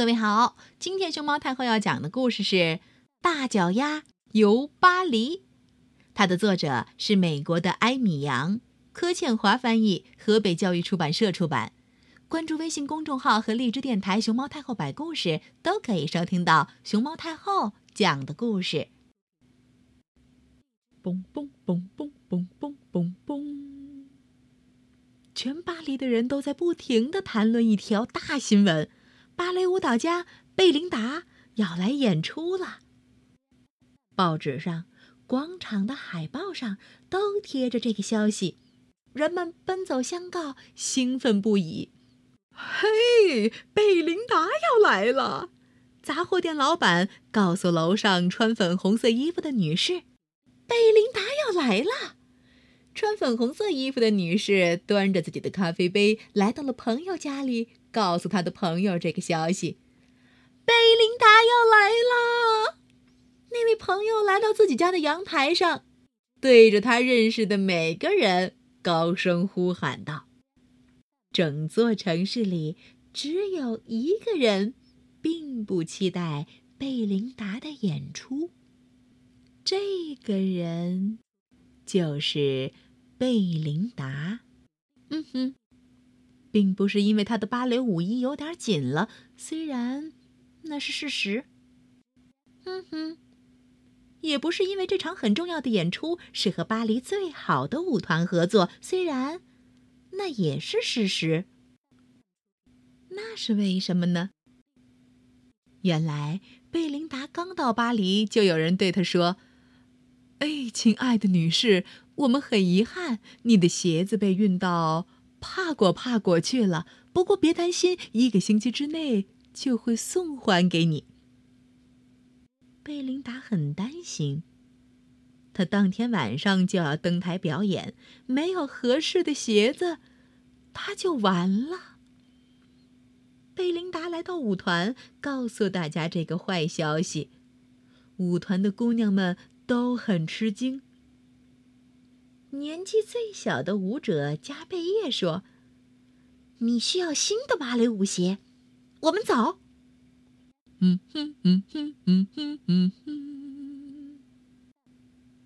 各位好，今天熊猫太后要讲的故事是《大脚丫游巴黎》，它的作者是美国的埃米扬，柯倩华翻译，河北教育出版社出版。关注微信公众号和荔枝电台“熊猫太后摆故事”，都可以收听到熊猫太后讲的故事。嘣嘣嘣嘣嘣嘣嘣嘣！全巴黎的人都在不停的谈论一条大新闻。芭蕾舞蹈家贝琳达要来演出了。报纸上、广场的海报上都贴着这个消息，人们奔走相告，兴奋不已。嘿，贝琳达要来了！杂货店老板告诉楼上穿粉红色衣服的女士：“贝琳达要来了。”穿粉红色衣服的女士端着自己的咖啡杯来到了朋友家里。告诉他的朋友这个消息：贝琳达要来了。那位朋友来到自己家的阳台上，对着他认识的每个人高声呼喊道：“整座城市里只有一个人，并不期待贝琳达的演出。这个人就是贝琳达。”嗯哼。并不是因为他的芭蕾舞衣有点紧了，虽然那是事实。哼哼，也不是因为这场很重要的演出是和巴黎最好的舞团合作，虽然那也是事实。那是为什么呢？原来贝琳达刚到巴黎，就有人对她说：“哎，亲爱的女士，我们很遗憾，你的鞋子被运到。”帕果帕果去了，不过别担心，一个星期之内就会送还给你。贝琳达很担心，她当天晚上就要登台表演，没有合适的鞋子，她就完了。贝琳达来到舞团，告诉大家这个坏消息，舞团的姑娘们都很吃惊。年纪最小的舞者加贝叶说：“你需要新的芭蕾舞鞋，我们走。”嗯哼嗯哼嗯哼嗯哼。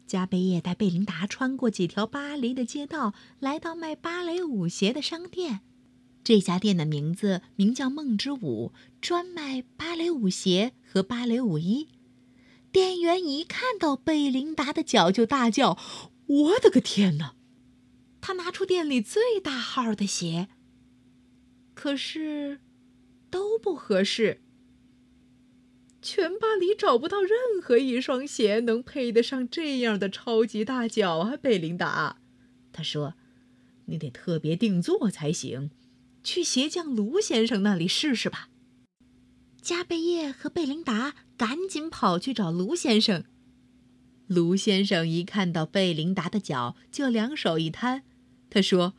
加贝叶带贝琳达穿过几条巴黎的街道，来到卖芭蕾舞鞋的商店。这家店的名字名叫“梦之舞”，专卖芭蕾舞鞋和芭蕾舞衣。店员一看到贝琳达的脚，就大叫。我的个天哪！他拿出店里最大号的鞋，可是都不合适。全巴黎找不到任何一双鞋能配得上这样的超级大脚啊，贝琳达。他说：“你得特别定做才行，去鞋匠卢先生那里试试吧。”加贝叶和贝琳达赶紧跑去找卢先生。卢先生一看到贝琳达的脚，就两手一摊。他说：“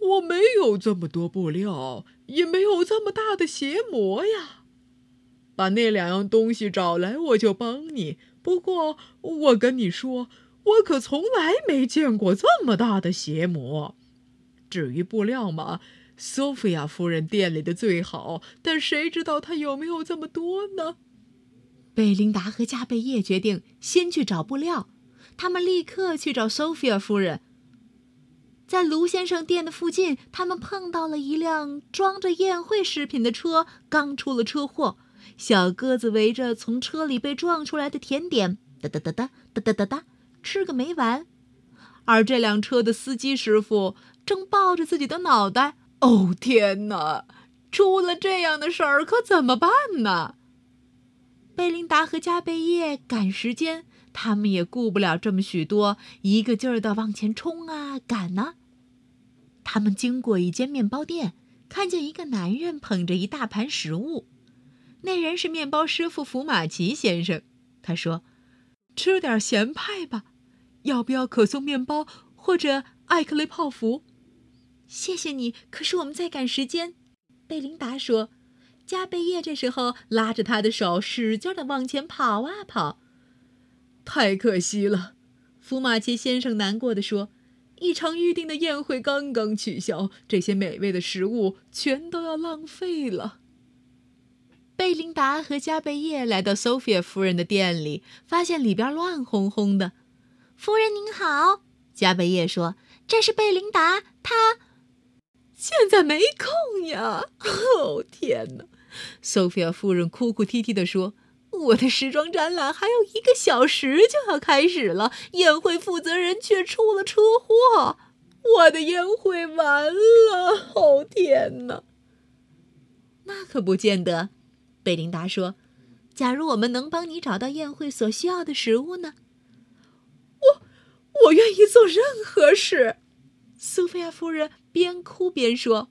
我没有这么多布料，也没有这么大的鞋模呀。把那两样东西找来，我就帮你。不过我跟你说，我可从来没见过这么大的鞋模。至于布料嘛，索菲亚夫人店里的最好，但谁知道她有没有这么多呢？”贝琳达和加贝叶决定先去找布料，他们立刻去找 Sophia 夫人。在卢先生店的附近，他们碰到了一辆装着宴会食品的车，刚出了车祸。小鸽子围着从车里被撞出来的甜点，哒哒哒哒哒哒哒哒，吃个没完。而这辆车的司机师傅正抱着自己的脑袋，哦天哪！出了这样的事儿，可怎么办呢？贝琳达和加贝叶赶时间，他们也顾不了这么许多，一个劲儿的往前冲啊，赶呢。他们经过一间面包店，看见一个男人捧着一大盘食物，那人是面包师傅福马奇先生。他说：“吃点咸派吧，要不要可颂面包或者艾克雷泡芙？”谢谢你，可是我们在赶时间。”贝琳达说。加贝叶这时候拉着他的手，使劲的往前跑啊跑。太可惜了，福马奇先生难过的说：“一场预定的宴会刚刚取消，这些美味的食物全都要浪费了。”贝琳达和加贝叶来到 Sophia 夫人的店里，发现里边乱哄哄的。夫人您好，加贝叶说：“这是贝琳达，她现在没空呀。”哦，天哪索菲亚夫人哭哭啼啼地说：“我的时装展览还有一个小时就要开始了，宴会负责人却出了车祸，我的宴会完了！哦，天哪！”那可不见得，贝琳达说：“假如我们能帮你找到宴会所需要的食物呢？”我我愿意做任何事，苏菲亚夫人边哭边说：“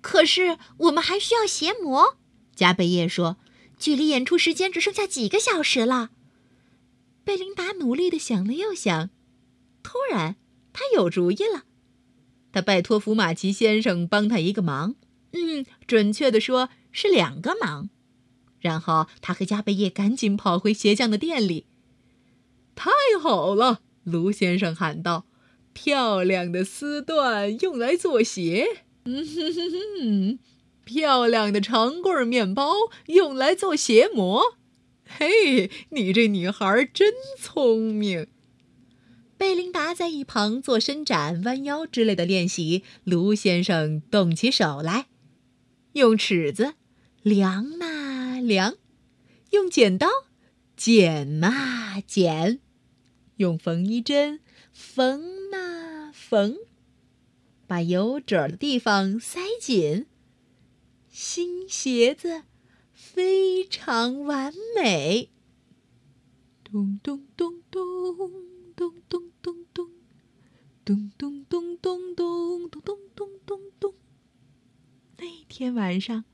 可是我们还需要鞋模，加贝叶说：“距离演出时间只剩下几个小时了。”贝琳达努力地想了又想，突然她有主意了。他拜托福马奇先生帮他一个忙，嗯，准确的说是两个忙。然后他和加贝叶赶紧跑回鞋匠的店里。太好了，卢先生喊道：“漂亮的丝缎用来做鞋，嗯哼哼哼，漂亮的长棍面包用来做鞋模。嘿，你这女孩真聪明。”贝琳达在一旁做伸展、弯腰之类的练习。卢先生动起手来，用尺子量呐量，用剪刀剪呐剪，用缝衣针缝呐缝，把有褶的地方塞紧。新鞋子非常完美。咚咚咚咚。咚咚咚咚，咚咚咚咚咚咚咚咚咚咚。那天晚上，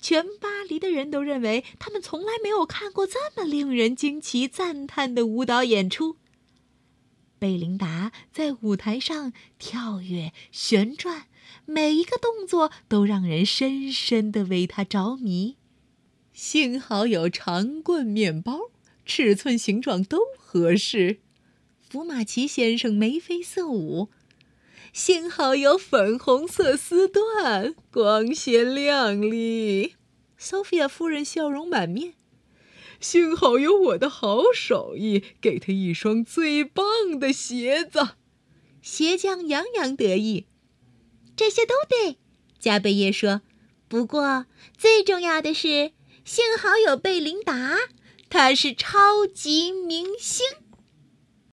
全巴黎的人都认为他们从来没有看过这么令人惊奇赞叹的舞蹈演出。贝琳达在舞台上跳跃、旋转，每一个动作都让人深深的为她着迷。幸好有长棍面包，尺寸、形状都合适。福马奇先生眉飞色舞，幸好有粉红色丝缎，光鲜亮丽。索菲亚夫人笑容满面，幸好有我的好手艺，给他一双最棒的鞋子。鞋匠洋洋得意，这些都对。加贝叶说：“不过最重要的是，幸好有贝琳达，她是超级明星。”